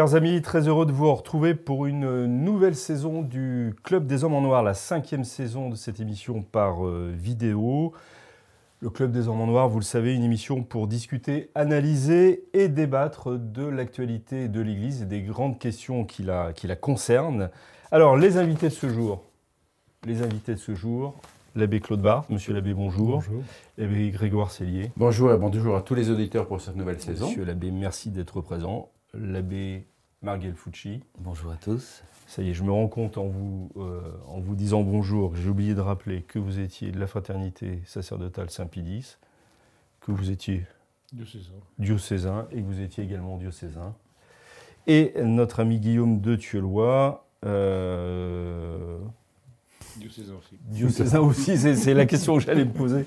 Chers amis, très heureux de vous retrouver pour une nouvelle saison du Club des Hommes en Noir, la cinquième saison de cette émission par euh, vidéo. Le Club des Hommes en Noir, vous le savez, une émission pour discuter, analyser et débattre de l'actualité de l'Église et des grandes questions qui la, qui la concernent. Alors, les invités de ce jour, les invités de ce jour, l'abbé Claude Barthes. Monsieur l'abbé, bonjour. Bonjour. L'abbé Grégoire Cellier. Bonjour et bonjour à tous les auditeurs pour cette nouvelle saison. Monsieur l'abbé, merci d'être présent. L'abbé Marguel Fucci. Bonjour à tous. Ça y est, je me rends compte en vous, euh, en vous disant bonjour, j'ai oublié de rappeler que vous étiez de la fraternité sacerdotale Saint-Pédis, que vous étiez Diocésain. diocésain et que vous étiez également diocésain. Et notre ami Guillaume de Tuelois, euh, Diocésain aussi. diocésain aussi, c'est la question que j'allais me poser.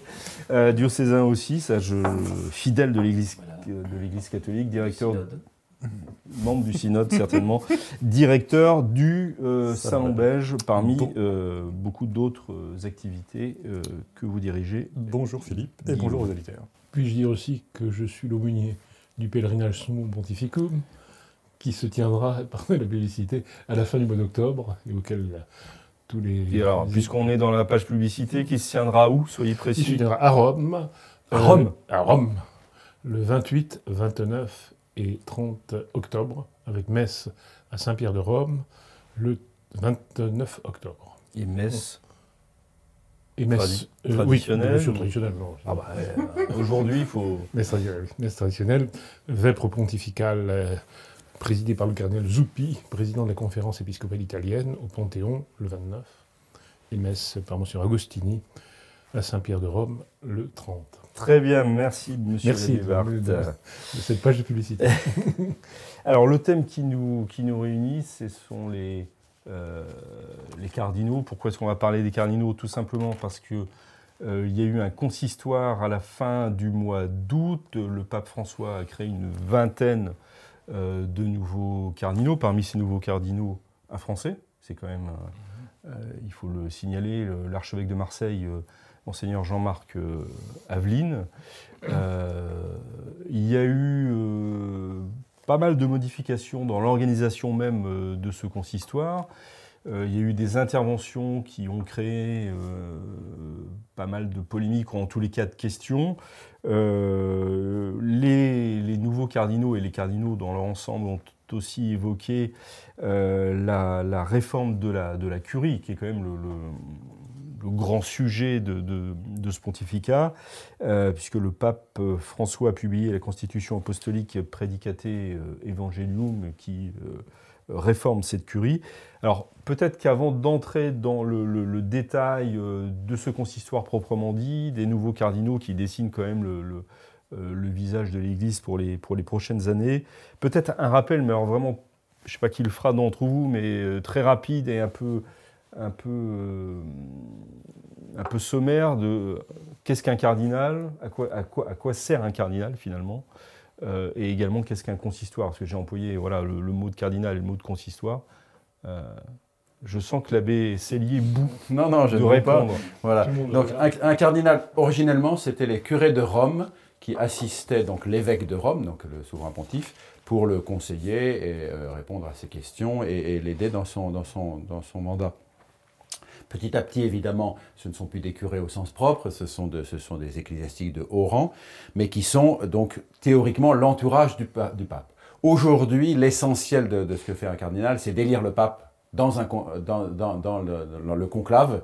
Euh, diocésain aussi, ça, je, fidèle de l'Église Voilà. de l'Église catholique, directeur Synode. Membre du synode certainement, directeur du euh, Salon belge parmi Bon. euh, beaucoup d'autres euh, activités euh, que vous dirigez. Bonjour Philippe et bonjour aux auditeurs. Puis-je dire aussi que je suis l'aumônier du pèlerinage Summum Pontificum, qui se tiendra, pardon la publicité, à la fin du mois d'octobre, et auquel tous les... Et alors, puisqu'on est dans la page publicité, qui se tiendra où Soyez Il se précis. tiendra à Rome. À Rome À Rome. Le 28, 29 et 30 octobre, avec messe à Saint-Pierre de Rome, le 29 octobre. Et Metz. Et messe... Tradi- Oui, ou- non. Ah bah, euh, aujourd'hui, il faut. Messe traditionnelle, messe traditionnelle, vêpres pontificale euh, présidée par le cardinal Zuppi, président de la conférence épiscopale italienne, au Panthéon, le 29, et messe par M. Agostini à Saint-Pierre de Rome, le 30. Très bien, merci Monsieur Merci de- de- De cette page de publicité. Alors, le thème qui nous, qui nous réunit, ce sont les, euh, les cardinaux. Pourquoi est-ce qu'on va parler des cardinaux? Tout simplement parce que euh, il y a eu un consistoire à la fin du mois d'août. Le pape François a créé une vingtaine euh, de nouveaux cardinaux. Parmi ces nouveaux cardinaux, un Français. C'est quand même, euh, euh, il faut le signaler, le- l'archevêque de Marseille, euh, monseigneur Jean-Marc euh, Aveline. Euh, il y a eu euh, pas mal de modifications dans l'organisation même de ce consistoire. Il y a eu des interventions qui ont créé pas mal de polémiques, en tous les cas de questions. Les, nouveaux cardinaux et les cardinaux dans leur ensemble ont aussi évoqué la, réforme de la, curie, qui est quand même le- le grand sujet de, de- ce pontificat, euh, puisque le pape François a publié la constitution apostolique Predicate euh, Evangelium, qui euh, réforme cette curie. Alors peut-être qu'avant d'entrer dans le, détail de ce consistoire proprement dit, des nouveaux cardinaux qui dessinent quand même le, visage de l'Église pour les, prochaines années, peut-être un rappel, mais alors vraiment, je ne sais pas qui le fera d'entre vous, mais très rapide et un peu, un peu, euh, un peu sommaire de qu'est-ce qu'un cardinal, à quoi, à, quoi, à quoi sert un cardinal finalement, euh, et également qu'est-ce qu'un consistoire, parce que j'ai employé voilà, le, le mot de cardinal et le mot de consistoire. Euh, je sens que l'abbé Cellier bout Non, non, je de ne veux pas. répondre. Voilà. Donc un, un cardinal, originellement, c'était les curés de Rome qui assistaient donc l'évêque de Rome, donc le souverain pontife, pour le conseiller et euh, répondre à ses questions et, et l'aider dans son, dans, son, dans son mandat. Petit à petit, évidemment, ce ne sont plus des curés au sens propre, ce sont, des ecclésiastiques de haut rang, mais qui sont donc théoriquement l'entourage du, pa- du pape. Aujourd'hui, l'essentiel de, ce que fait un cardinal, c'est d'élire le pape dans, le, conclave.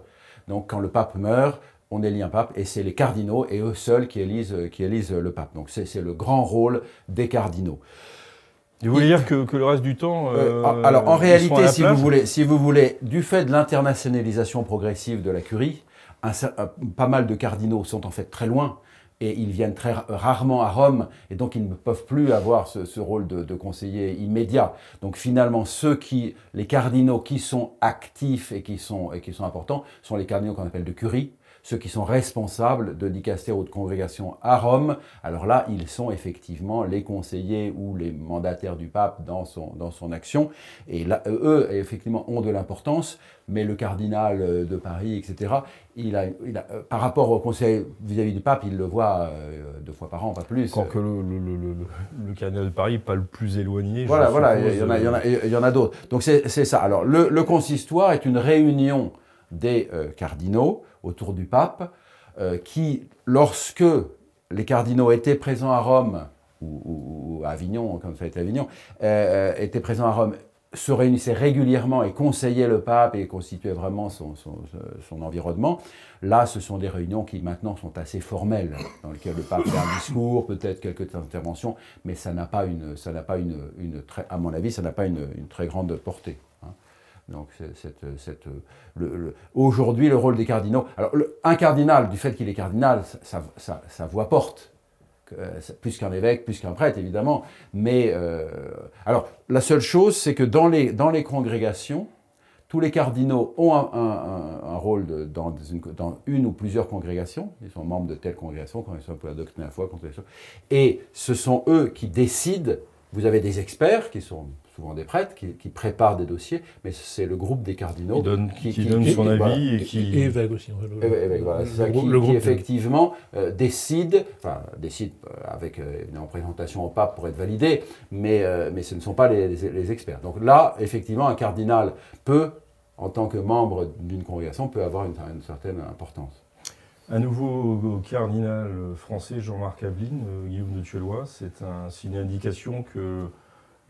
Donc quand le pape meurt, on élit un pape et c'est les cardinaux et eux seuls qui élisent, qui élisent le pape. Donc c'est le grand rôle des cardinaux. Vous voulez dire que, que le reste du temps. Euh, euh, alors en réalité, si vous, voulez, si vous voulez, du fait de l'internationalisation progressive de la curie, un un- pas mal de cardinaux sont en fait très loin et ils viennent très rarement à Rome, et donc ils ne peuvent plus avoir ce, rôle de, de, conseiller immédiat. Donc finalement, ceux qui, les cardinaux qui sont actifs et qui sont, et qui sont importants, sont les cardinaux qu'on appelle de curie, ceux qui sont responsables de dicastère ou de congrégation à Rome, alors là, ils sont effectivement les conseillers ou les mandataires du pape dans son, dans son action. Et là, eux, effectivement, ont de l'importance, mais le cardinal de Paris, etc., il a, il a, euh, par rapport au conseil vis-à-vis du pape, il le voit euh, deux fois par an, pas plus. Quand que le, le, le, cardinal de Paris n'est pas le plus éloigné. Voilà, voilà, il y, en a, il y en a, il y en a d'autres. Donc c'est ça. Alors le, consistoire est une réunion des euh, cardinaux autour du pape, euh, qui, lorsque les cardinaux étaient présents à Rome, ou, à Avignon, comme ça a été Avignon, euh, euh, étaient présents à Rome, se réunissaient régulièrement et conseillaient le pape et constituaient vraiment son, environnement. Là, ce sont des réunions qui maintenant sont assez formelles, dans lesquelles le pape fait un discours, peut-être quelques interventions, mais ça n'a pas une, ça n'a pas une, à mon avis, ça n'a pas une très grande portée. Donc, aujourd'hui, le rôle des cardinaux. Alors, un cardinal, du fait qu'il est cardinal, sa, voix porte, euh, plus qu'un évêque, plus qu'un prêtre, évidemment. Mais, euh, alors, la seule chose, c'est que dans les, congrégations, tous les cardinaux ont un, rôle dans, une, ou plusieurs congrégations. Ils sont membres de telle congrégation, congrégation pour la doctrine à la foi, et ce sont eux qui décident. Vous avez des experts qui sont souvent des prêtres qui, préparent des dossiers, mais c'est le groupe des cardinaux qui donne, son avis et qui et évêque aussi. Le, voilà, ça, qui, qui, effectivement euh, décide, enfin décide euh, avec euh, une représentation au pape pour être validé, mais, mais ce ne sont pas les, experts. Donc là, effectivement, un cardinal peut, en tant que membre d'une congrégation, peut avoir une, certaine importance. Un nouveau cardinal français, Jean-Marc Aveline, Guillaume de Tuelois, c'est un, une indication que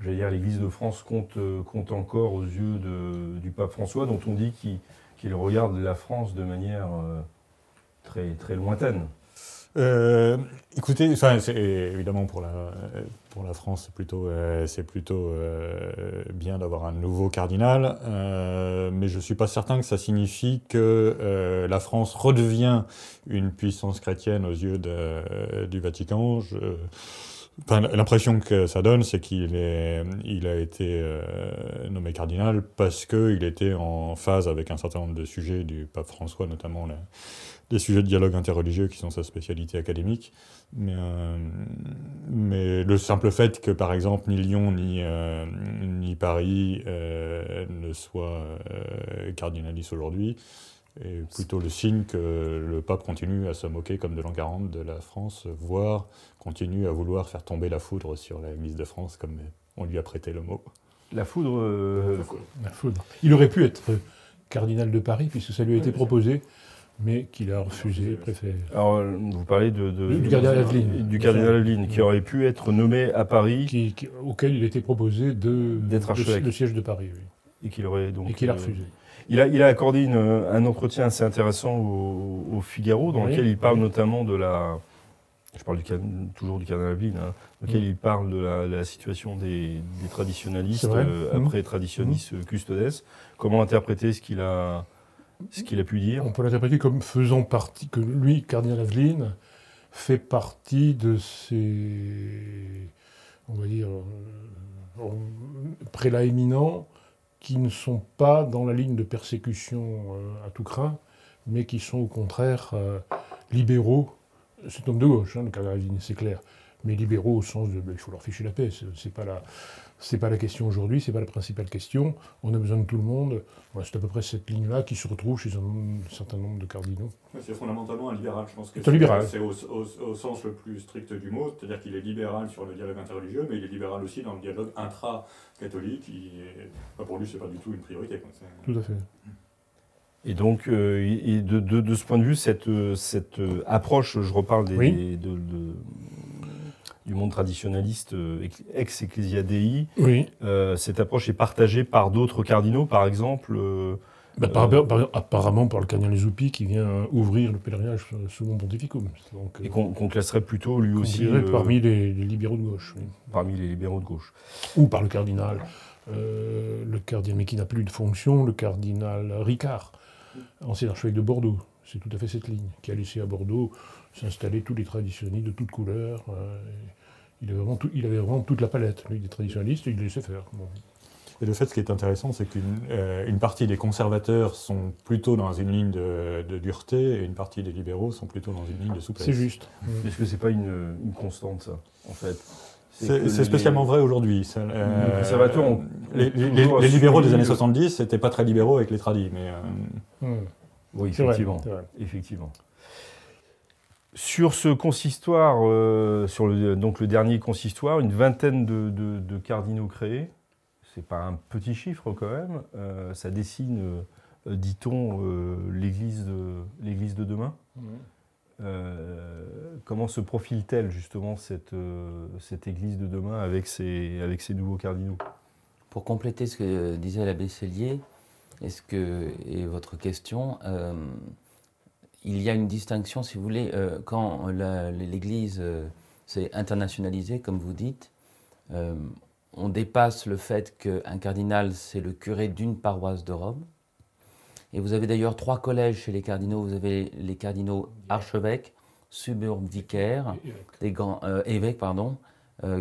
j'allais dire, l'Église de France compte, euh, compte encore aux yeux de, du pape François, dont on dit qu'il regarde la France de manière euh, très, très lointaine. Euh, écoutez, enfin, évidemment pour la, pour la France, c'est plutôt, c'est plutôt bien d'avoir un nouveau cardinal, mais je ne suis pas certain que ça signifie que la France redevient une puissance chrétienne aux yeux de, du Vatican. L'impression que ça donne, c'est qu'il il a été euh, nommé cardinal parce qu'il était en phase avec un certain nombre de sujets du pape François, notamment les, sujets de dialogue interreligieux qui sont sa spécialité académique. Mais, euh, le simple fait que, par exemple, ni Lyon ni, euh, ni Paris ne soient cardinalistes aujourd'hui, et plutôt le signe que le pape continue à se moquer comme de l'an 40 de la France, voire continue à vouloir faire tomber la foudre sur la mise de France, comme on lui a prêté le mot. La foudre, euh, la foudre. Il aurait pu être cardinal de Paris, puisque ça lui a été proposé, mais qu'il a refusé, préféré. Alors, vous parlez de, du, cardinal Aveline. Du cardinal Aveline, qui aurait pu être nommé à Paris. Qui, auquel il était proposé d'être le siège de Paris, oui. Et qu'il aurait donc. Et qu'il a refusé. Il a, il a accordé une, un entretien assez intéressant au, Figaro, dans lequel il parle notamment de la. Je parle du, toujours du cardinal Ville, hein, dans lequel il parle de la, situation des, des traditionalistes euh, mmh. après traditionnistes mmh. custodes. Comment interpréter ce qu'il a, ce qu'il a pu dire? On peut l'interpréter comme faisant partie, que lui, cardinal Aveline, fait partie de ces, on va dire, euh, prélats éminents qui ne sont pas dans la ligne de persécution euh, à tout craint, mais qui sont au contraire euh, libéraux. C'est homme de gauche, hein, le cardinal c'est clair, mais libéraux au sens de ben, il faut leur ficher la paix. C'est pas la, c'est pas la question aujourd'hui, c'est pas la principale question. On a besoin de tout le monde. c'est à peu près cette ligne-là qui se retrouve chez un, certain nombre de cardinaux. C'est fondamentalement un libéral, je pense que c'est libéral. C'est au, sens le plus strict du mot, c'est-à-dire qu'il est libéral sur le dialogue interreligieux, mais il est libéral aussi dans le dialogue intra-catholique. pour lui, c'est pas du tout une priorité. Tout à fait. Et donc, euh, de, de, ce point de vue, cette, cette approche, je reparle des, de, du monde traditionnaliste euh, ex-Ecclesia Dei, oui. Euh, cette approche est partagée par d'autres cardinaux, par exemple bah, par, apparemment par le cardinal Zoupi qui vient ouvrir le pèlerinage sous mon pontificum. Donc, et qu'on classerait plutôt lui aussi. parmi les, libéraux de gauche. Parmi les libéraux de gauche. Ou par le cardinal. le cardinal, mais qui n'a plus de fonction, le cardinal Ricard, ancien archevêque de Bordeaux. C'est tout à fait cette ligne qui a laissé à Bordeaux s'installer tous les traditionnistes de toutes couleurs. euh, il, avait vraiment tout- il avait vraiment toute la palette, lui, des traditionalistes, et il les laissait faire. Bon. Et le fait, ce qui est intéressant, c'est qu'une euh, une partie des conservateurs sont plutôt dans une ligne de, de dureté et une partie des libéraux sont plutôt dans une ligne de souplesse. C'est juste. Est-ce que c'est pas une, une constante, ça, en fait? C'est les- spécialement vrai aujourd'hui. Euh, Les conservateurs ont- les, libéraux des années le- 70 n'étaient pas très libéraux avec les tradis, mais euh, Hum, Oui, effectivement. vrai. effectivement. Sur ce consistoire, euh, sur le, donc le dernier consistoire, une vingtaine de, de- de cardinaux créés. C'est pas un petit chiffre quand même. Euh, ça dessine, euh, dit-on, euh, l'Église de, l'Église de demain. Euh, comment se profile-t-elle justement cette, euh, cette Église de demain avec ces, avec ces nouveaux cardinaux? Pour compléter ce que disait l'abbé Cellier, est-ce que, et votre question, euh, il y a une distinction, si vous voulez, euh, quand l'Église euh, s'est internationalisée, comme vous dites, euh, on dépasse le fait qu'un cardinal, c'est le curé d'une paroisse de Rome. Et vous avez d'ailleurs trois collèges chez les cardinaux. Vous avez les cardinaux archevêques, suburbicaires, des grands évêques, pardon,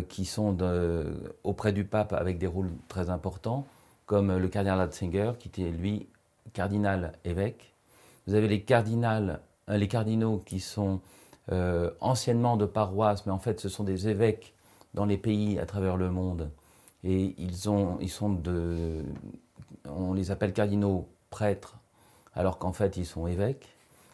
qui sont de- auprès du pape avec des rôles très importants, comme le cardinal Ratzinger, qui était lui cardinal évêque. Vous avez les, cardinals, euh, les cardinaux qui sont euh, anciennement de paroisse, mais en fait ce sont des évêques dans les pays à travers le monde. Et ils, ont, ils sont de. On les appelle cardinaux prêtres, alors qu'en fait ils sont évêques.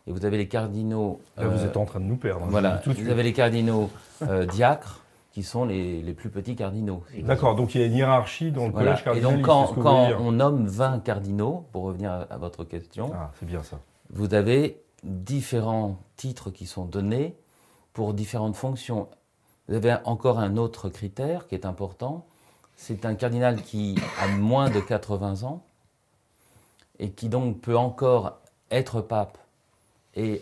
Et vous avez les cardinaux. Là, vous euh, êtes en train de nous perdre. hein, voilà, tout vous suite. avez les cardinaux euh, diacres, qui sont les, les plus petits cardinaux. si D'accord, donc il y a une hiérarchie dans le Voilà. collège Et cardinaliste. donc, quand, on nomme 20 cardinaux, pour revenir à, à votre question, Ah, c'est bien ça. Vous avez différents titres qui sont donnés pour différentes fonctions. Vous avez encore un autre critère qui est important. C'est un cardinal qui a moins de 80 ans et qui donc peut encore être pape et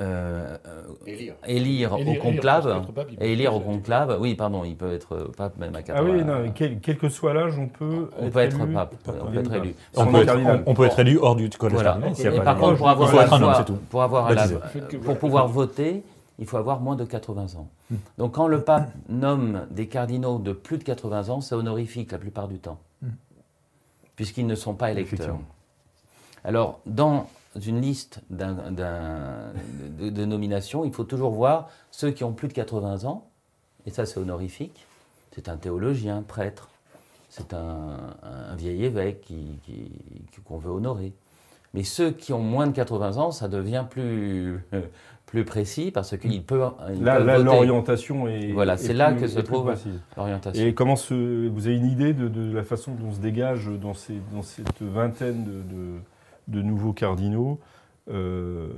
euh, euh, élire, Élire- au élire, conclave. pape, et élire au être- conclave. Oui, pardon, il peut être pape même à 80 Ah oui, non, mais quel, quel que soit l'âge, on peut On peut être élu. pape, on peut être élu. On, peut être, on- on peut être élu hors du collège Voilà. Et pas par contre, pour avoir, la être un homme, tout. pour, avoir la- Baptisé. pour pouvoir voter, il faut avoir moins de 80 ans. Donc quand le pape nomme des cardinaux de plus de 80 ans, c'est honorifique la plupart du temps, puisqu'ils ne sont pas électeurs. Alors, dans une liste de, de nominations, il faut toujours voir ceux qui ont plus de 80 ans, et ça c'est honorifique. C'est un théologien, prêtre, c'est un, un vieil évêque qu'on veut honorer. Mais ceux qui ont moins de 80 ans, ça devient plus, plus précis parce qu'ils peuvent, ils Là, l'orientation est. Voilà, est c'est là que se trouve l'orientation. Et comment se, vous avez une idée de, de la façon dont se dégage dans, ces, dans cette vingtaine de, de- de nouveaux cardinaux euh,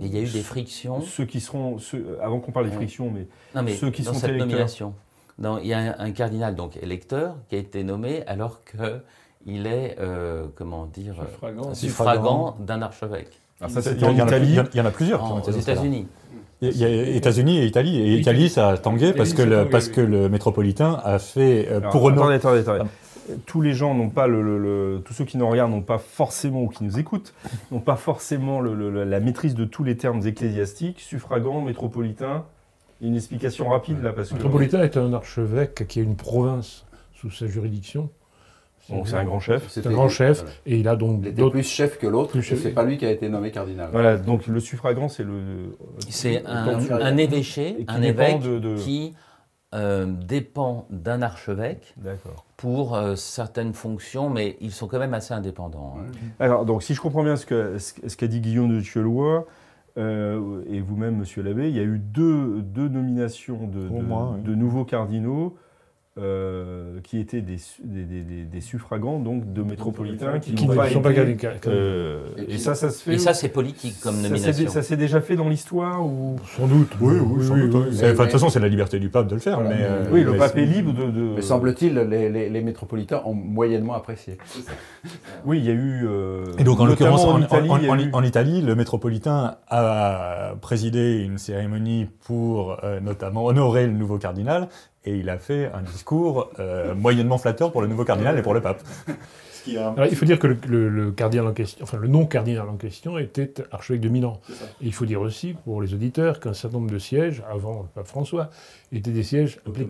il y a eu des frictions. Ceux qui seront, ceux- avant qu'on parle des frictions, mais Non, mais Ceux qui dans sont cette électeurs. nomination, dans- il y a un, un cardinal donc électeur qui a été nommé alors que il est euh, comment dire euh, Suffragant. suffragant d'un archevêque ah, ça Il c'était y, en Italie. il y en a- en plusieurs. qui ont en- aux. États-Unis. Il y a États-Unis et Italie. Et Italie. Ça a tangué parce que, le, tangué, parce oui. que le métropolitain a fait euh, Alors, pour honorer. attendez, attendez, attendez. Tous les gens n'ont pas le, le- le- tous ceux qui nous regardent n'ont pas forcément ou qui nous écoutent n'ont pas forcément le- le- la maîtrise de tous les termes ecclésiastiques, suffragant, métropolitain. Une explication rapide là parce que Le métropolitain est un archevêque qui a une province sous sa juridiction. donc c'est un grand chef. C'est un grand chef, Voilà. et il a donc Il était plus chef que l'autre, c'est pas lui qui a été nommé cardinal. Voilà, donc le suffragant c'est le C'est un, évêché, un évêque de- de- qui euh, dépend d'un archevêque pour euh, certaines fonctions, mais ils sont quand même assez indépendants. hein. Alors, donc, si je comprends bien ce qu'a ce, qu'a dit Guillaume de Tuelois, euh, et vous-même, monsieur l'abbé, il y a eu deux, deux nominations de, Au de- moins, oui. de nouveaux cardinaux euh, qui étaient des, su- des, des- des- des suffragants, donc de métropolitains, qui, ne sont pas été, euh, et ça, ça se fait. Et ça, c'est politique comme nomination. Ça s'est déjà fait dans l'histoire ou? Sans doute. Oui, oui, De toute façon, c'est la liberté du pape de le faire. Voilà. Mais, euh, Oui, le mais pape est libre de. de- Mais semble-t-il, les, les- les métropolitains ont moyennement apprécié. Oui, il y a eu. euh, Et donc, en l'occurrence, en, Italie, en- eu- Italie, le métropolitain a présidé une cérémonie pour euh, notamment honorer le nouveau cardinal, et il a fait un discours euh, moyennement flatteur pour le nouveau cardinal et pour le pape. Alors, il faut dire que le, le- le cardinal en question, enfin le non cardinal en question était archevêque de Milan. Et il faut dire aussi pour les auditeurs qu'un certain nombre de sièges avant le pape François étaient des sièges appelés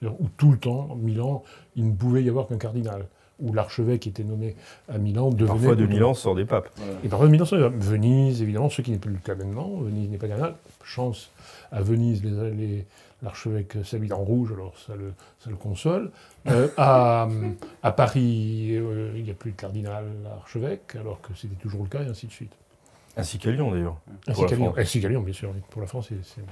c'est-à-dire où tout le temps, Milan, il ne pouvait y avoir qu'un cardinal, où l'archevêque qui était nommé à Milan devenait Parfois de Milan sort des papes. Et parfois de Milan, c'est Venise, évidemment, ce qui n'est plus le cas maintenant. Venise n'est pas cardinal. Chance à Venise, les- les- l'archevêque s'habille en rouge, alors ça le, ça le console. Euh, à, à Paris, euh, il n'y a plus de cardinal archevêque, alors que c'était toujours le cas, et ainsi de suite. Ainsi qu'à Lyon d'ailleurs. Ainsi qu'à Lyon, bien sûr. Pour la France, c'est.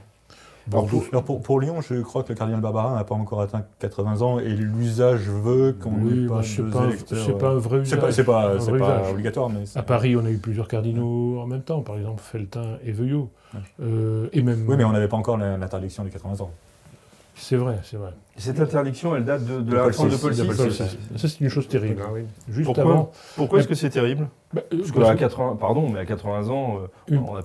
Alors, pour, alors, pour- pour Lyon, je crois que le cardinal Barbarin n'a pas encore atteint 80 ans et l'usage veut qu'on Oui, pas c'est deux pas, un- électeurs. c'est pas un vrai C'est usage. pas, c'est pas, un c'est vrai pas usage. obligatoire, mais c'est- À Paris, on a eu plusieurs cardinaux en même temps, par exemple Feltin et Veuillot. Ouais. Euh, et même. Oui, mais on n'avait pas encore l'interdiction des 80 ans. C'est vrai, c'est vrai. Cette interdiction, elle date de, de De la Paul réforme de Paul VI. Ça, c'est- une chose terrible. oui. Juste Pourquoi avant. Pourquoi est-ce que c'est terrible Bah, euh, Parce qu'à 80, pardon, mais à 80 ans, euh, Une- on n'a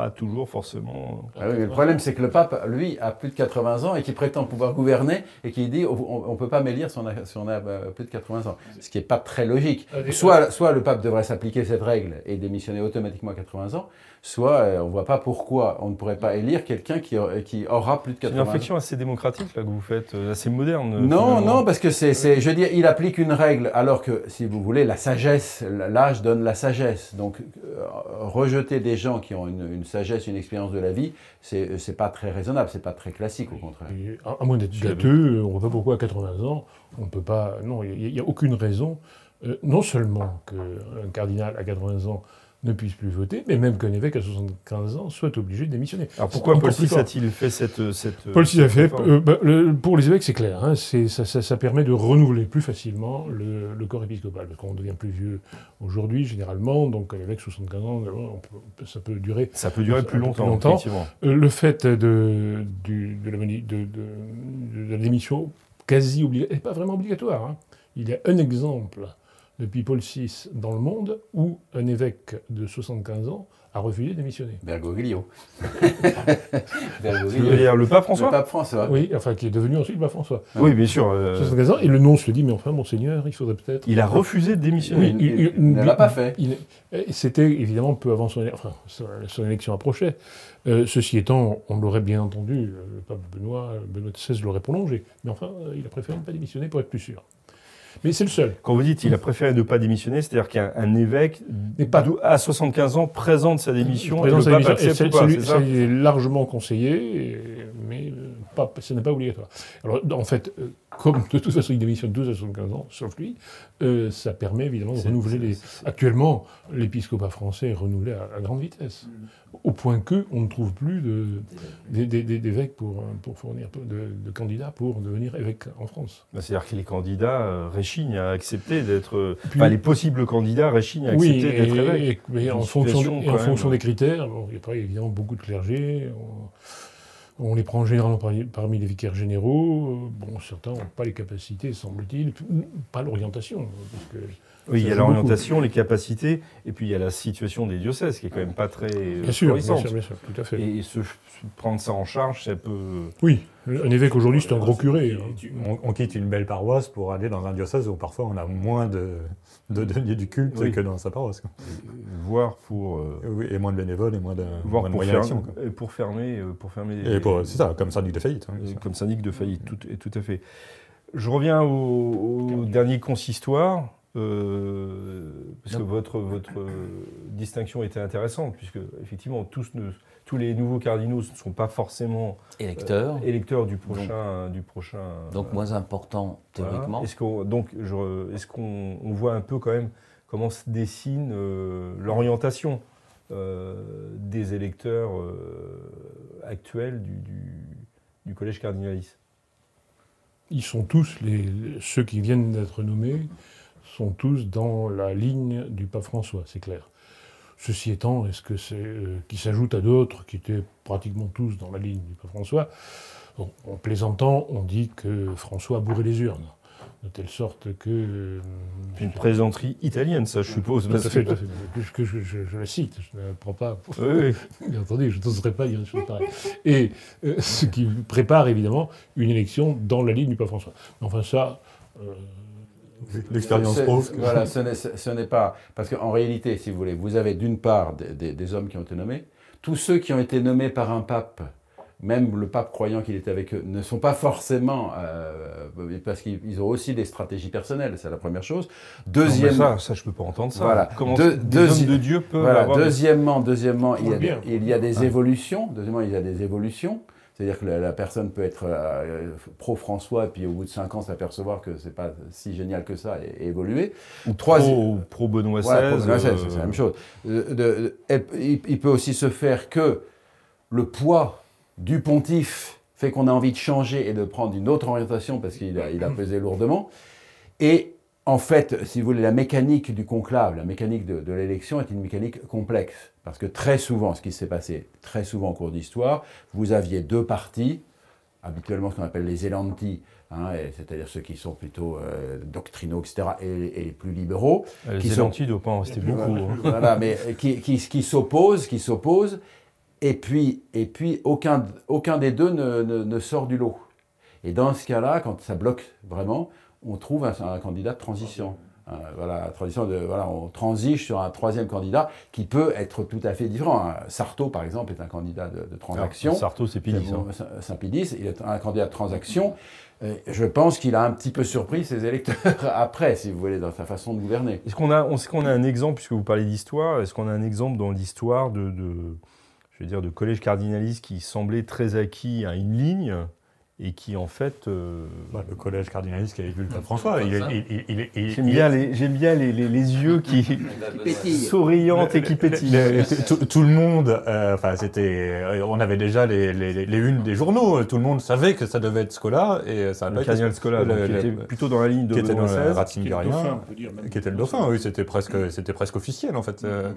pas toujours forcément. Ah oui, mais le problème, c'est que le pape, lui, a plus de 80 ans et qui prétend pouvoir gouverner et qui dit on ne peut pas m'élire si on a, si on a euh, plus de 80 ans. Ce qui n'est pas très logique. Soit, soit le pape devrait s'appliquer cette règle et démissionner automatiquement à 80 ans, soit euh, on ne voit pas pourquoi on ne pourrait pas élire quelqu'un qui, qui aura plus de C'est une 80 ans. réflexion assez démocratique là que vous faites, euh, assez moderne. Non, finalement. non, parce que c'est, c'est- je veux dire, il applique une règle, alors que, si vous voulez, la sagesse, l'âge donne la sagesse. Donc, euh, rejeter des gens qui ont une, une sagesse, une expérience de la vie, c'est, c'est pas très raisonnable, c'est pas très classique, au contraire. Et à, moins d'être gâteux, on ne voit pas pourquoi à 80 ans, on ne peut pas. Non, il n'y a, aucune raison, euh, non seulement qu'un cardinal à 80 ans ne puisse plus voter, mais même qu'un évêque à 75 ans soit obligé de démissionner. Alors pourquoi Paul VI a-t-il fait cette. cette Paul VI a fait, euh, bah, le- pour les évêques, c'est clair, hein, c'est- ça, ça- ça permet de renouveler plus facilement le, le corps épiscopal, parce qu'on devient plus vieux aujourd'hui, généralement, donc un évêque 75 ans, on peut- ça peut durer Ça peut durer plus longtemps, effectivement. Euh, Le fait de, du- de, la, mani- de- de- de la démission quasi obligatoire, pas vraiment obligatoire. hein. Il y a un exemple depuis Paul VI dans le monde où un évêque de 75 ans a refusé de démissionner. Bergoglio. Dire le pape Le François pape François. Oui, enfin qui est devenu ensuite le pape François. Oui, bien sûr. euh, 75 ans, et le nom se dit, mais enfin, monseigneur, il faudrait peut-être... il a refusé de démissionner. Oui. il- il ne l'a pas fait. C'était évidemment peu avant son, enfin, élection approchait. Euh, ceci étant, on l'aurait bien entendu, euh, le pape Benoît, Benoît XVI l'aurait prolongé. Mais enfin, euh, il a préféré ne pas démissionner pour être plus sûr. Mais c'est le seul. Quand vous dites il a préféré ne pas démissionner, c'est-à-dire qu'un un évêque pas- à 75 ans présente sa démission et Présent le pape et accepte ou pas, c'est ça? est largement conseillé, et- mais pas, ce n'est pas obligatoire. Alors, en fait, euh, comme de toute façon il démissionne tous à 75 ans, sauf lui, euh, ça permet évidemment de renouveler les... Actuellement, l'épiscopat français est renouvelé à, à grande vitesse, au point que on ne trouve plus d'évêques pour, pour fournir, de, de candidats pour devenir évêque en France. Bah, C'est-à-dire que les candidats euh, réchignent à accepter d'être. euh, enfin, les possibles candidats réchignent à Oui, accepter d'être et- évêque. et- mais en fonction, en des critères, bon, il y a pas évidemment beaucoup de clergés. On, on les prend généralement parmi, les vicaires généraux. euh, Bon, certains n'ont pas les capacités, semble-t-il, pas l'orientation. Oui, il y a beaucoup. l'orientation, les capacités, et puis il y a la situation des diocèses qui est quand même pas très euh, Bien sûr, bien florissante. sûr, bien sûr, tout à fait. Et se, se prendre ça en charge, ça peut. Oui, un évêque aujourd'hui, c'est un gros curé. hein. On, on quitte une belle paroisse pour aller dans un diocèse où parfois on a moins de, de deniers du culte Oui. que dans sa paroisse. quoi. voir pour. euh, Oui, et moins de bénévoles et moins de, voir moins de pour, et pour fermer, euh, pour fermer. Et pour- c'est ça, comme syndic de faillite. hein, Euh, sûr. comme syndic de faillite, tout, et tout à fait. Je reviens au, au dernier consistoire, euh, parce que votre, votre euh, distinction était intéressante, puisque effectivement tous, ne- tous les nouveaux cardinaux ne sont pas forcément euh, Électeur, électeurs du prochain. du prochain donc euh, moins important voilà. théoriquement. Est-ce qu'on, donc, je- est-ce qu'on on voit un peu quand même comment se dessine euh, l'orientation euh, des électeurs euh, actuels du, du- du collège cardinaliste? Ils sont tous, les, ceux qui viennent d'être nommés, sont tous dans la ligne du pape François, c'est clair. Ceci étant, est-ce que c'est euh, qui s'ajoute à d'autres qui étaient pratiquement tous dans la ligne du pape François? Bon, En plaisantant, on dit que François a bourré les urnes, de telle sorte que. euh, Une plaisanterie italienne, ça, je suppose. Parce fait, que- fait. Que- je, je- je la cite, je ne la prends pas. pour- Oui, oui. Bien entendu, je n'oserais pas dire une chose pareille. Et euh, ce qui prépare évidemment une élection dans la ligne du pape François. Mais enfin, ça, L'expérience prouve. que- Voilà, ce n'est- pas. Parce qu'en réalité, si vous voulez, vous avez d'une part des, des- des hommes qui ont été nommés. Tous ceux qui ont été nommés par un pape, même le pape croyant qu'il était avec eux, ne sont pas forcément. euh, parce qu'ils ils ont aussi des stratégies personnelles, c'est la première chose. Non, Deuxième, ça, ça, je peux pas entendre ça. Voilà. Comment des deuxi- de Dieu peuvent Voilà, deuxièmement, deuxièmement il, y a des, bien. il y a des Ouais. évolutions. Deuxièmement, il y a des évolutions. C'est-à-dire que la, la personne peut être euh, pro-François et puis au bout de cinq ans s'apercevoir que c'est pas si génial que ça et, et évoluer. Ou Troisi- pro, XVI. Euh, c'est la même chose. Euh, de- de- elle- il, il peut aussi se faire que le poids du pontife fait qu'on a envie de changer et de prendre une autre orientation parce qu'il a, il a pesé lourdement. Et en fait, si vous voulez, la mécanique du conclave, la mécanique de, de l'élection est une mécanique complexe. Parce que très souvent, ce qui s'est passé, très souvent au cours d'histoire, vous aviez deux partis, habituellement ce qu'on appelle les élantis, hein, c'est-à-dire ceux qui sont plutôt euh, doctrinaux, etc., et, et les plus libéraux, Les qui sont- pas en rester beaucoup. hein. voilà, mais qui, qui, qui s'opposent, qui s'opposent, et puis, et puis aucun, aucun des deux ne, ne- ne sort du lot. Et dans ce cas-là, quand ça bloque vraiment, on trouve un, un candidat de transition. Euh, voilà, transition de, voilà, on transige sur un troisième candidat qui peut être tout à fait différent. Sarto, par exemple, est un candidat de, de transaction. Sarto, c'est. C'est hein. Saint- Saint-Pédis, il est un candidat de transaction. Euh, Je pense qu'il a un petit peu surpris ses électeurs après, si vous voulez, dans sa façon de gouverner. Est-ce qu'on a, qu'on a un exemple, puisque vous parlez d'histoire, est-ce qu'on a un exemple dans l'histoire de, de- je veux dire, de collège cardinaliste qui semblait très acquis à une ligne et qui en fait. euh, Bah, le collège cardinaliste qui a élu le pape François. Il est, il, il- il est- il- J'aime bien, les, j'aime bien les, les- les yeux qui souriantes et qui pétillent. Le- tout, tout le monde, euh, enfin c'était, euh, on avait déjà les, les, les- les unes des journaux. Tout le monde savait que ça devait être Scola et ça a Le pas été cardinal Scola, le- donc, qui était plutôt dans la ligne de qui était dans le. Ratzingerien, qui était le dauphin. Oui, c'était presque, c'était presque officiel en fait. Euh,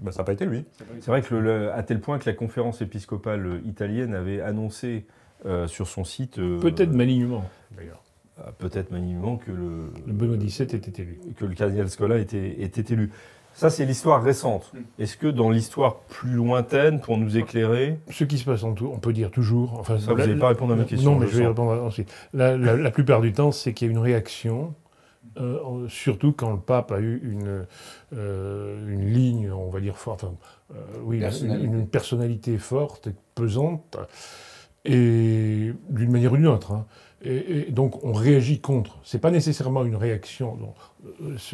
bah, ça n'a pas été lui. C'est vrai que le- le- à tel point que la conférence épiscopale italienne avait annoncé sur son site, euh, Peut-être malignement, d'ailleurs. euh, peut-être manuellement que le, Le Benoît XVII était élu. que le cardinal Scola était, était élu. Ça, c'est l'histoire récente. Est-ce que dans l'histoire plus lointaine, pour nous éclairer, Ce qui se passe en tout, on peut dire toujours. Enfin, ça, vous n'allez pas répondre à ma question Non, mais je je vais y répondre ensuite. La, la- la plupart du temps, c'est qu'il y a une réaction, euh, surtout quand le pape a eu une, euh, une ligne, on va dire forte, enfin, euh, oui, une- Personnalité. Une, une personnalité forte et pesante, et d'une manière ou d'une autre. hein. Et, donc on réagit contre. C'est pas nécessairement une réaction.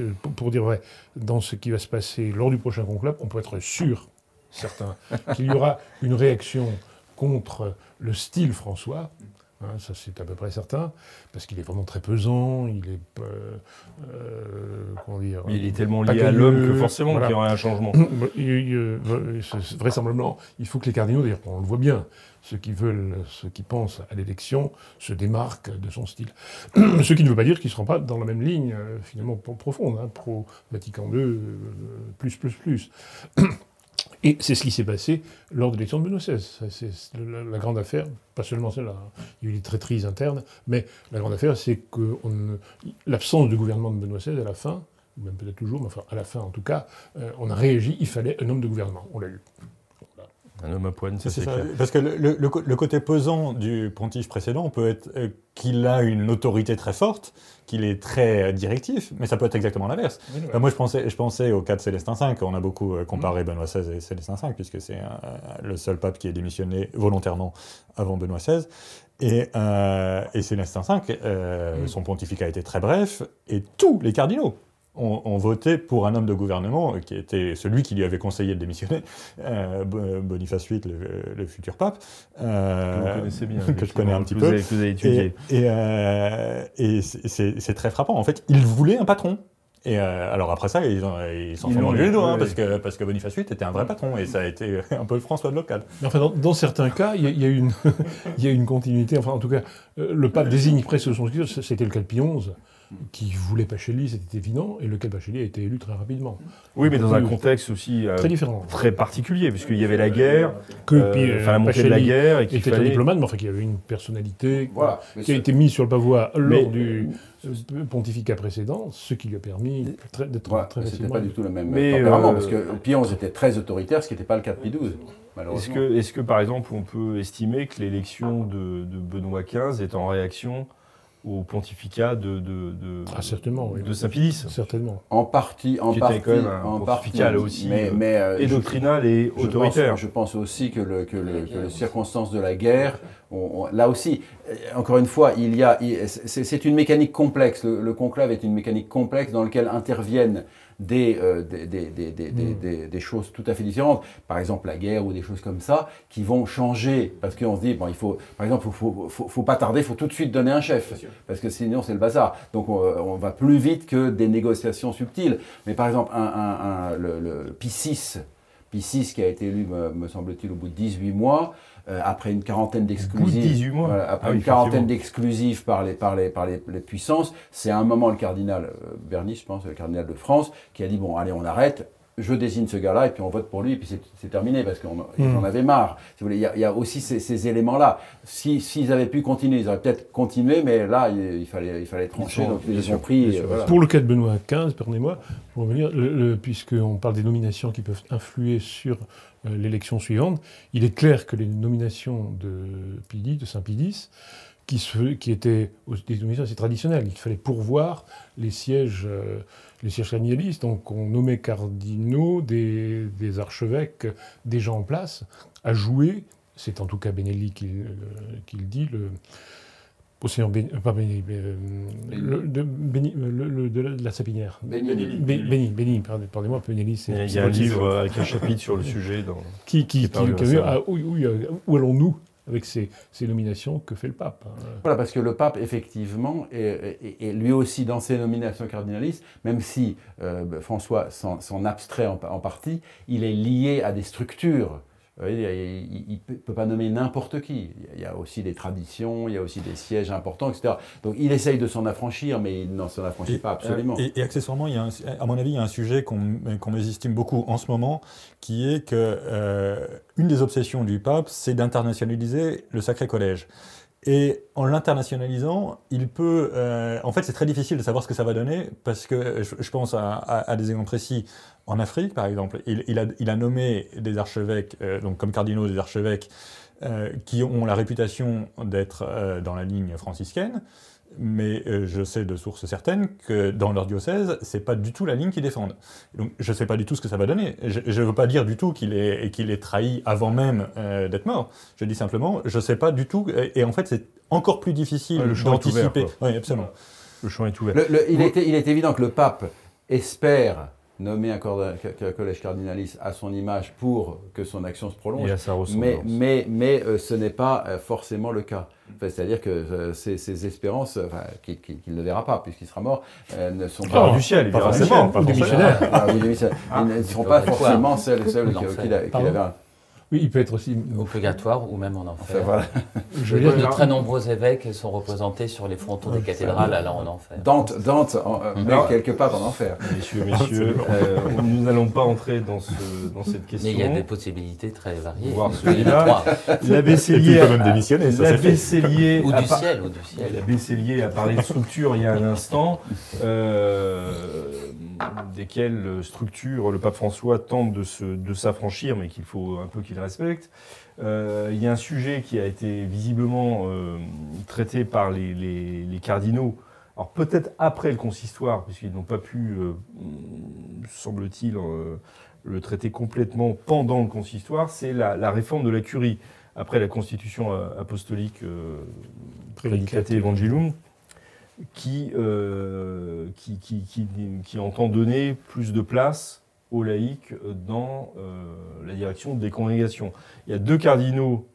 euh, pour dire vrai, dans ce qui va se passer lors du prochain conclave, on peut être sûr, certain, qu'il y aura une réaction contre le style François. Hein, ça, c'est à peu près certain, parce qu'il est vraiment très pesant, il est. euh, euh, comment dire Mais il est tellement pas lié à l'homme que forcément voilà. qu'il y aurait un changement. Il- euh, vraisemblablement, il faut que les cardinaux, d'ailleurs, on le voit bien, ceux qui veulent, ceux qui pensent à l'élection, se démarquent de son style. Ce qui ne veut pas dire qu'ils ne seront pas dans la même ligne, euh, finalement, pro- profonde, hein, pro-Vatican II, euh, plus, plus, plus. Et c'est ce qui s'est passé lors de l'élection de Benoît XVI. C'est la, grande affaire, pas seulement celle-là, hein. il y a eu des traîtrises internes, mais la grande affaire, c'est que l'absence de gouvernement de Benoît XVI à la fin, ou même peut-être toujours, mais enfin à la fin en tout cas, euh, on a réagi, il fallait un homme de gouvernement. On l'a eu. Un homme à poigne, ça C'est clair. Parce que le, côté pesant du pontife précédent peut être euh, qu'il a une autorité très forte, qu'il est très euh, directif, mais ça peut être exactement l'inverse. Euh, moi, je pensais, je pensais au cas de Célestin V. On a beaucoup euh, comparé Benoît XVI et Célestin V, puisque c'est euh, le seul pape qui est démissionné volontairement avant Benoît XVI. Et, euh, et Célestin V, euh, son pontificat a été très bref, et tous les cardinaux ont, ont voté pour un homme de gouvernement qui était celui qui lui avait conseillé de démissionner, euh, Bo- Boniface VIII, le, le futur pape. Que euh, vous connaissez bien. que je connais un petit que peu. Vous avez, que vous avez étudié. Et, et, euh, et c'est- très frappant. En fait, il voulait un patron. Et euh, alors après ça, ils en- ils s'en sont eu, les doigts, hein, parce, que, parce que Boniface VIII était un vrai patron, et ça a été un peu le François de local. Mais enfin, dans, dans certains cas, il y, y y a une continuité. Enfin, en tout cas, euh, le pape désigne presque son successeur. C'était le cas de Pie XI, qui voulait Pacelli, c'était évident, et lequel Pacelli a été élu très rapidement. Oui, mais dans un contexte aussi euh, Très différent. très particulier, puisqu'il y avait la guerre, Que euh, Pie- enfin la montée de la guerre, et qu'il était un fallait... diplomate, mais enfin, qui avait une personnalité Voilà. Qui a été mise sur le pavois lors Mais- du euh, pontificat précédent, ce qui lui a permis d'être Voilà, très facilement. pas du tout le même Mais, tempérament, euh, parce que Pie XI était très autoritaire, ce qui n'était pas le cas de Pie XII, Est-ce malheureusement. que, est que, par exemple, on peut estimer que l'élection de, de Benoît XV est en réaction au pontificat de, de, de, Ah, certainement, oui. de Saint-Pilice, Certainement. En partie, en Qui était partie, quand même un en pontificat, partie, là aussi, mais, euh, mais, euh, et doctrinal et autoritaire. pense, je pense aussi que, le, que, le- que les circonstances de la guerre, on- on- là aussi, euh, encore une fois, il y a, c'est une mécanique complexe. Le, le conclave est une mécanique complexe dans laquelle interviennent des, euh, des, des, des, des, choses tout à fait différentes. Par exemple, la guerre ou des choses comme ça, qui vont changer parce qu'on se dit, bon, il faut, par exemple, il faut, faut, faut, faut pas tarder, il faut tout de suite donner un chef parce que sinon c'est le bazar. Donc on, on va plus vite que des négociations subtiles. Mais par exemple, un, un- un- le, le P6, P6 qui a été élu, me, me semble-t-il, au bout de 18 mois, euh, après une quarantaine d'exclusifs. 18 mois. Voilà, après Ah une quarantaine d'exclusifs par, les, par, les, par les, les puissances, c'est à un moment le cardinal euh, Bernis, je pense, le cardinal de France, qui a dit bon, allez, on arrête. Je désigne ce gars-là et puis on vote pour lui et puis c'est- terminé parce qu'on Mm. en avait marre. Si vous voulez, il y a, il y a aussi ces, ces éléments-là. Si- S'ils avaient pu continuer, ils auraient peut-être continué, mais là, il, il fallait, il fallait trancher. donc ils ont pris. euh, voilà. Pour le cas de Benoît XV, pardonnez-moi, pour revenir, puisqu'on parle des nominations qui peuvent influer sur euh, l'élection suivante, il est clair que les nominations de Pidi, de Saint-Pidis, qui, se, qui aussi des nominations assez traditionnelles, il fallait pourvoir les sièges, euh, les sièges cardinalistes, donc on nommait cardinaux des, des archevêques déjà en place à jouer, c'est en tout cas Benelli qui, le- qui le dit, le, euh, pas euh, le, de, Béni- euh, le- le- de la- de la Sapinière. Béni, Béni, pardon- pardonnez-moi, Benelli, c'est. Il y a, un livre avec un chapitre sur le sujet. Dans... Qui, qui, qui qui- ah, euh, où allons-nous avec ces, nominations Que fait le pape hein Voilà, parce que le pape, effectivement, est, lui aussi dans ses nominations cardinalistes, même si euh, François s'en abstrait en partie, il est lié à des structures. Il ne peut pas nommer n'importe qui. Il y a aussi des traditions, il y a aussi des sièges importants, etc. Donc il essaye de s'en affranchir, mais il n'en s'en affranchit pas absolument. Et, et accessoirement, il y a un- à mon avis, il y a un sujet qu'on qu'on mésestime beaucoup en ce moment, qui est que euh, une des obsessions du pape, c'est d'internationaliser le Sacré Collège. Et en l'internationalisant, il peut. euh, en fait, c'est très difficile de savoir ce que ça va donner, parce que euh, je, pense à, des exemples précis. En Afrique, par exemple, il, a, nommé des archevêques, euh, donc comme cardinaux des archevêques, qui ont la réputation d'être dans la ligne franciscaine. Mais euh, je sais de sources certaines que dans leur diocèse, c'est pas du tout la ligne qu'ils défendent. Donc je sais pas du tout ce que ça va donner. Je ne veux pas dire du tout qu'il est, qu'il est trahi avant même euh, d'être mort. Je dis simplement, je sais pas du tout. Et, et en fait, c'est encore plus difficile Ouais, ouvert, d'anticiper. Oui, absolument. Le champ est ouvert. Le- le- il, est, il est évident que le pape espère nommer un, collège cardinaliste à son image pour que son action se prolonge. Mais, mais, mais euh, ce n'est pas euh, forcément le cas. Enfin, C'est-à-dire que euh, ces, ces espérances, euh, enfin, qu'il ne verra pas puisqu'il sera mort, euh, ne sont Il pas. du ciel, il pas forcément, pas forcément. Ah, missionnaires. Ils ne seront pas Pourquoi forcément celles, celles qu'il avait. Oui, il peut être aussi. Au purgatoire ou même en enfer. Enfin, voilà. Je veux dire, de très nombreux évêques sont représentés sur les frontons des cathédrales allant en enfer. Dante, Dante en- euh, met Alors- quelque part en enfer. Messieurs, messieurs, euh, nous n'allons pas entrer dans, ce, dans cette question. Mais il y a des possibilités très variées. Voir celui-là. L'abbé Cellier même a- démissionner, ça, l'abbé. Cellier Ou du ciel, ou du ciel. L'abbé Cellier a parlé de structure il y a un instant, euh, desquelles structures le pape François tente de, se- de s'affranchir, mais qu'il faut un peu qu'il respecte. Euh, il y a un sujet qui a été visiblement euh, traité par les, les- les cardinaux, alors peut-être après le consistoire, puisqu'ils n'ont pas pu, euh, semble-t-il, euh, le traiter complètement pendant le consistoire, c'est la, la réforme de la curie. Après la constitution euh, apostolique euh, Predicate Evangelum, qui, euh, qui, qui, qui- qui entend donner plus de place aux laïcs dans euh, la direction des congrégations. Il y a deux cardinaux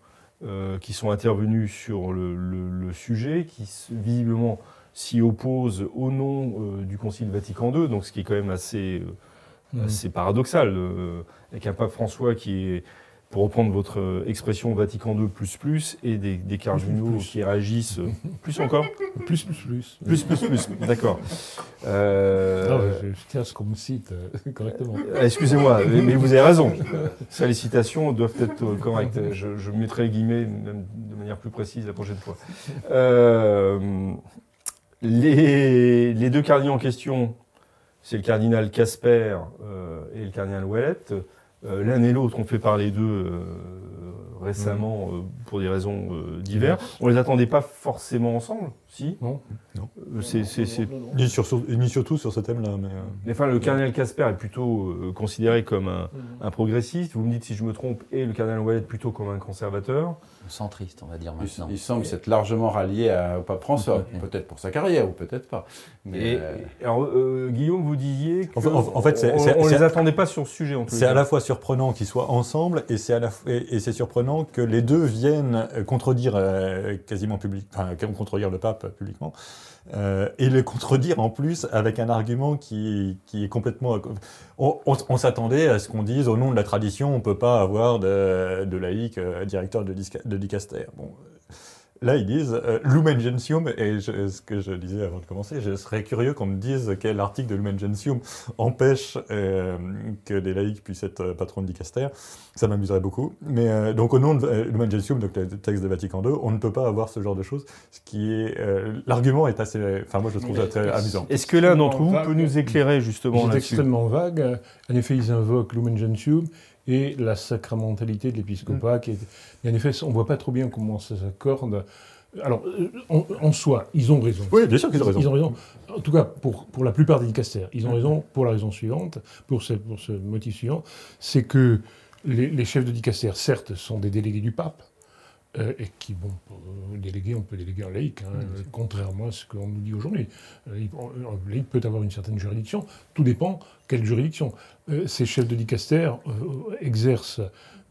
euh, qui sont intervenus sur le, le- le sujet, qui visiblement s'y opposent au nom du Concile Vatican II, donc ce qui est quand même assez, Mhm. assez paradoxal, avec un pape François qui est, pour reprendre votre euh, expression, Vatican II plus plus, et des, des cardinaux qui réagissent euh, plus encore plus, plus, plus. plus, plus, plus, d'accord. Euh, je, je tiens à ce qu'on me cite correctement. Excusez-moi, mais, mais vous avez raison. Ça, les citations doivent être correctes. Je, je mettrai les guillemets même de manière plus précise la prochaine fois. Euh, les, les deux cardinaux en question, c'est le cardinal Casper euh, et le cardinal Ouellette. Euh, L'un et l'autre ont fait parler d'eux euh, récemment euh, pour des raisons euh, diverses. On les attendait pas forcément ensemble. Si Non Euh, c'est- c'est- c'est- Ni, sur- sur- ni surtout sur ce thème-là. Mais, euh, Mais Enfin, le cardinal Casper est plutôt euh, considéré comme un, un progressiste. Vous me dites si je me trompe, et le cardinal Wallet plutôt comme un conservateur. Centriste, on va dire Il, maintenant. il semble s'être largement rallié à- au pape François, peut-être pour sa carrière ou peut-être pas. Mais, Et, euh, alors, euh, Guillaume, vous disiez que En fait- en- en fait, c'est- on, c'est- on c'est- les attendait pas sur ce sujet. C'est à la fois surprenant qu'ils soient ensemble et c'est à la et, et c'est surprenant que les deux viennent euh, contredire euh, quasiment public, enfin contredire le pape publiquement euh, et le contredire en plus avec un argument qui, qui est complètement. On, s'attendait à ce qu'on dise au nom de la tradition, on peut pas avoir de, de laïc euh, directeur de, de dicaster. Bon. Là, ils disent euh, Lumen Gentium, et je- ce que je disais avant de commencer, je serais curieux qu'on me dise quel article de Lumen Gentium empêche euh, que des laïcs puissent être euh, patrons de dicaster. Ça m'amuserait beaucoup. Mais euh, donc, au nom de euh, Lumen Gentium, donc le texte de Vatican II, on ne peut pas avoir ce genre de choses. Ce qui est. euh, L'argument est assez. Enfin, moi, je trouve ça très amusant. Est-ce que l'un d'entre vous Vague. peut nous éclairer justement C'est là-dessus? extrêmement vague. En effet, ils invoquent Lumen Gentium et la sacramentalité de l'épiscopat. qui est- en effet, on ne voit pas trop bien comment ça s'accorde. Alors, euh, en, en soi, ils ont raison. Oui, bien sûr qu'ils ont raison. Ils ont raison. En tout cas, pour, pour la plupart des dicastères, ils ont raison pour la raison suivante, pour ce, pour ce motif suivant, c'est que les, les chefs de dicastère, certes, sont des délégués du pape, euh, et qui, bon, pour déléguer, on peut déléguer un laïc, hein, euh, contrairement à ce qu'on nous dit aujourd'hui. Euh, Un laïc peut avoir une certaine juridiction, tout dépend quelle juridiction. Euh, ces chefs de dicastère euh, exercent,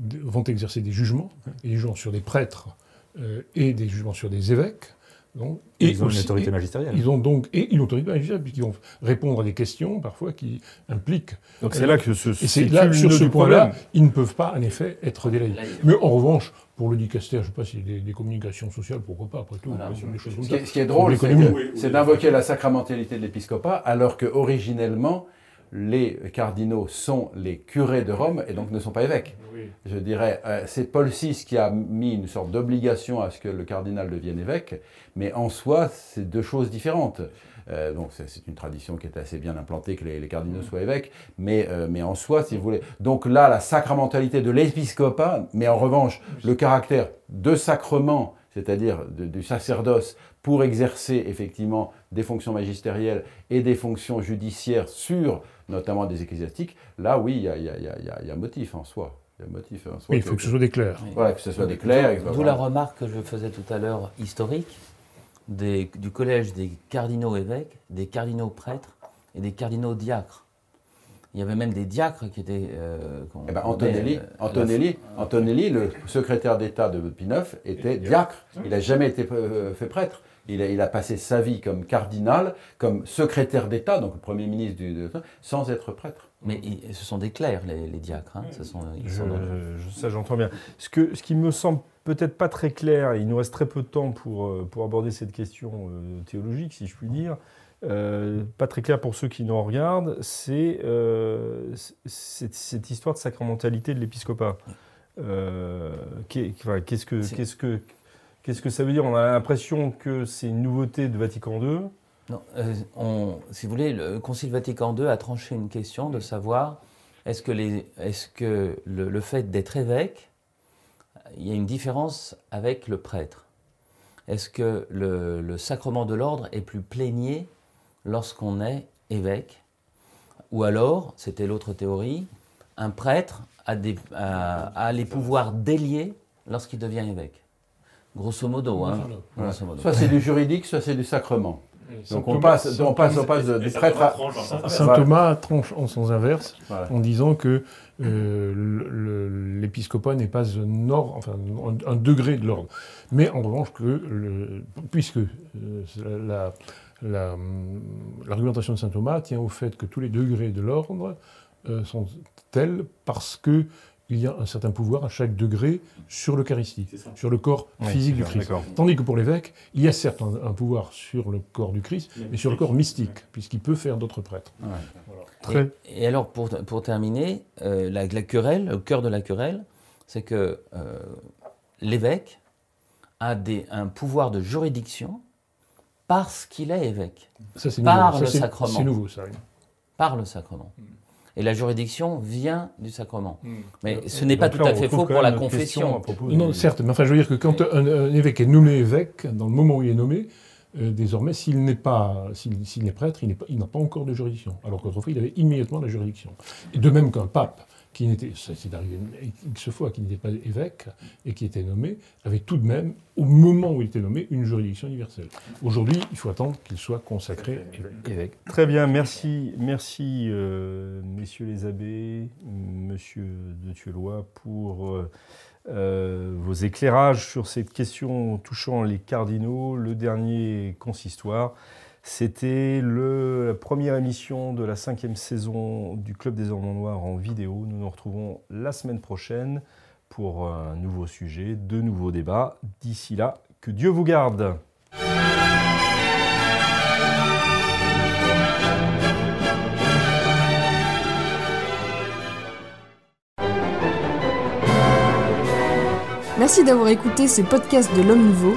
vont exercer des jugements, et des jugements sur des prêtres euh, et des jugements sur des évêques. Donc, et Ils ont une autorité et- magistérielle. ils ont donc et une autorité magistérielle puisqu'ils vont répondre à des questions parfois qui impliquent. Donc c'est là que se Et c'est là sur ce du point-là, problème. ils ne peuvent pas en effet être il- Mais en revanche, pour le dicaster, je ne sais pas si des, des communications sociales, pourquoi pas après tout, Voilà. sur des choses comme Ce qui, ce qui est drôle, c'est l'économie. que- Oui, oui. c'est d'invoquer la sacramentalité de l'épiscopat, alors que originellement, les cardinaux sont les curés de Rome et donc ne sont pas évêques. Je dirais, euh, c'est Paul VI qui a mis une sorte d'obligation à ce que le cardinal devienne évêque, mais en soi, c'est deux choses différentes. Euh, donc c'est une tradition qui est assez bien implantée que les, les cardinaux soient évêques, mais, euh, mais en soi, si vous voulez. Donc là, la sacramentalité de l'épiscopat, mais en revanche, le caractère de sacrement, c'est-à-dire du sacerdoce, pour exercer effectivement des fonctions magistérielles et des fonctions judiciaires sur notamment des ecclésiastiques, là oui, il y a, il y a- il y a- il y a- il y a motif en soi. Il y a motif en soi. Mais il faut que ce soit des clercs. Voilà, que ce soit des clercs. D'où la remarque que je faisais tout à l'heure historique des- du collège des cardinaux évêques, des cardinaux prêtres et des cardinaux diacres. Il y avait même des diacres qui étaient. euh, Eh ben, Antonelli, euh, Antonelli, Antonelli, le secrétaire d'État de Pie IX, était diacre. Il n'a jamais été euh, fait prêtre. Il a, il a passé sa vie comme cardinal, comme secrétaire d'État, donc le Premier ministre du, de- sans être prêtre. Mais ils- ce sont des clercs, les, les diacres. hein. Ce sont, ils Je- sont dans- je- ça, j'entends bien. Ce, que, ce qui me semble peut-être pas très clair, et il nous reste très peu de temps pour, euh, pour aborder cette question euh, théologique, si je puis dire, euh, pas très clair pour ceux qui nous regardent, c'est euh, cette histoire de sacramentalité de l'épiscopat. Euh, qu'est- enfin, Qu'est-ce que, qu'est-ce que, qu'est-ce que ça veut dire? On a l'impression que c'est une nouveauté de Vatican II. Non, euh, si vous voulez, le Concile Vatican II a tranché une question de savoir est-ce que, le, fait d'être évêque, il y a une différence avec le prêtre? Est-ce que le, sacrement de l'ordre est plus plénier lorsqu'on est évêque? Ou alors, c'était l'autre théorie, un prêtre a, des, a les pouvoirs déliés lorsqu'il devient évêque Grosso modo, hein. Grosso modo. Soit c'est du juridique, soit c'est du sacrement. Donc on passe, on passe, on passe du prêtre à... Saint. Thomas tranche en sens inverse Voilà. en disant que euh, l'épiscopat n'est pas un, ordre, enfin, un, un degré de l'ordre. Mais en revanche, que le- puisque euh, la- la- l'argumentation de saint Thomas tient au fait que tous les degrés de l'ordre euh, sont tels parce que il y a un certain pouvoir à chaque degré sur l'Eucharistie, sur le corps physique du Christ. Tandis que pour l'évêque, il y a certes un, un pouvoir sur le corps du Christ, mais sur le corps mystique, puisqu'il peut faire d'autres prêtres. Ouais. Très- Et, et alors, pour, pour terminer, euh, la, la querelle, le cœur de la querelle, c'est que euh, l'évêque a des, un pouvoir de juridiction parce qu'il est évêque, Ça, c'est Par nouveau. le Ça, c'est- sacrement. C'est nouveau, ça. oui. par le sacrement. Et la juridiction vient du sacrement. Mais Euh, ce n'est pas tout là, à fait faux pour la confession. Non, certes, mais enfin, je veux dire que quand un, un évêque est nommé évêque, dans le moment où il est nommé, euh, désormais, s'il n'est pas, s'il, s'il est prêtre, il, n'est pas- il n'a pas encore de juridiction. Alors qu'autrefois, il avait immédiatement la juridiction. Et de même qu'un pape, qui n'était, c'est arrivé qui n'était pas évêque et qui était nommé, avait tout de même, au moment où il était nommé, une juridiction universelle. Aujourd'hui, il faut attendre qu'il soit consacré évêque. Très bien, merci, merci euh, messieurs les abbés, monsieur de Tuelois, pour euh, euh, vos éclairages sur cette question touchant les cardinaux. Le dernier consistoire, c'était la première émission de la cinquième saison du Club des Ormans Noirs en vidéo. Nous nous retrouvons la semaine prochaine pour un nouveau sujet, de nouveaux débats. D'ici là, que Dieu vous garde. Merci d'avoir écouté ce podcast de l'Homme Nouveau.